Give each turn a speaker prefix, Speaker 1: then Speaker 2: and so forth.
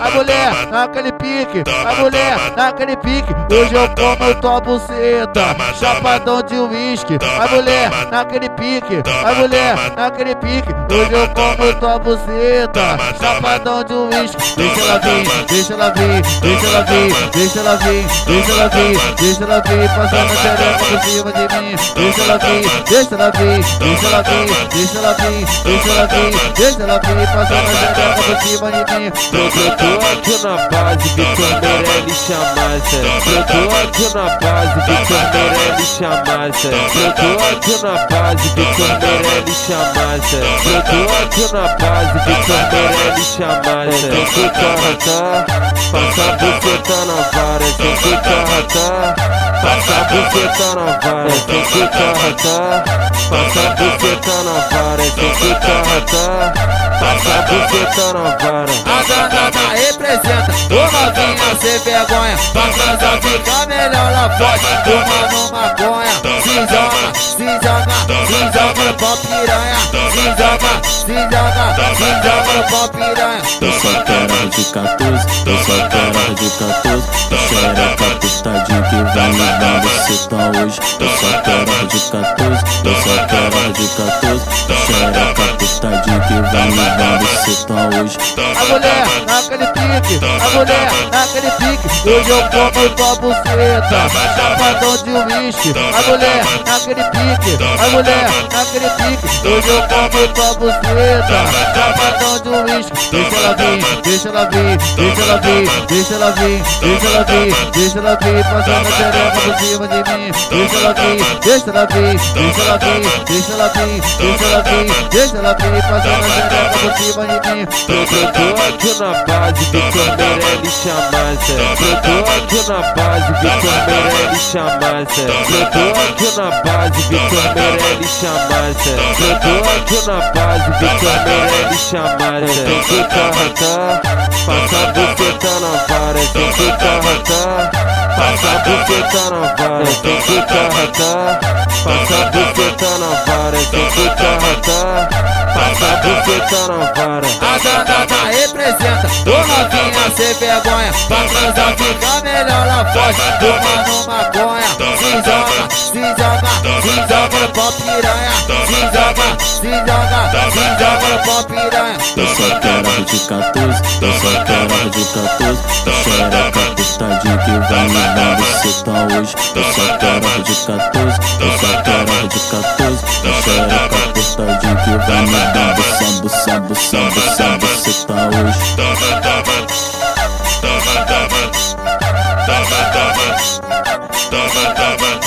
Speaker 1: a mulher naquele pique, a mulher naquele pique. Hoje eu como tua buceta, chapadão de uísque, a mulher naquele pique, a mulher naquele pique. Hoje eu como tua buceta, chapadão de uísque. Deixa ela vir, deixa ela vir, deixa ela vir, deixa ela vir, deixa ela vir, deixa ela vir, passando xereca por cima de mim. Deixa ela vir, deixa ela vir, deixa ela vir, deixa ela vir, deixa ela vir, deixa ela vir, passando xereca por cima de mim.
Speaker 2: Eu tô aqui na base, Vitor Meirelles chamasse. Eu tô aqui na base, Vitor Meirelles chamasse. Eu tô aqui na base, Vitor Meirelles chamasse. Tô aqui na base, Vitor Meirelles chamasse. Sem cucarratá, passa a buceta na vara. Sem cucarratá, passa a buceta na vara. Sem cucarratá, passa a buceta na vara. Sem cucarratá, passa a buceta na vara.
Speaker 1: A danada representa o novinha sem vergonha Pra transar fica melhor lá fora Fumando maconha Se joga, se joga, se joga pau piranha Se joga, se joga, se joga pau piranha
Speaker 3: Eu só de 14, eu só quero de 14 Xereca putadinha que vai me dar buceta hoje. Eu só quero de 14, eu só quero de 14 Xereca putadinha que vai me dar buceta hoje.
Speaker 1: A mulher naquele pique, a mulher naquele pique. Hoje eu como tua buceta Chapadão de uísque. A mulher naquele pique, a mulher naquele pique. Hoje eu como tua buceta Chapadão de uísque. Deixa ela vir, deixa ela vir, deixa ela vir, deixa ela vir, deixa ela vir, deixa ela vir Passando a xereca por cima de mim Deixa ela vir, deixa ela vir, deixa ela vir, deixa ela vir, deixa ela vir, deixa ela vir Passando a xereca por cima de mim.
Speaker 2: Eu tô aqui na base, Vitor Meirelles chamasse. Eu tô aqui na base, Vitor Meirelles chamasse. Eu tô aqui na base, Vitor Meirelles chamasse. Eu tô aqui na base, Vitor Meirelles chamasse. Tem que carregar, passa a buceta na vara. Tem que carregar, passa buceta na vara. Tem que carregar, passa buceta na vara. Tem que carregar, passa a buceta na vara.
Speaker 1: A danada representa o novinha sem vergonha. Pra transar fica melhor lá fora Fumando maconha Se joga, se joga, se joga no pau piranha. Se joga, se joga, se joga no pau piranha.
Speaker 3: Eu só quero de 14, eu quero de 14 Xereca putadinha que vai me dar buceta hoje só quero de 14, eu só quero de 14 Xereca putadinha que vai me dar buceta, buceta, buceta, buceta, buceta hoje
Speaker 2: Toma, toma, toma, toma, toma, toma, toma, toma.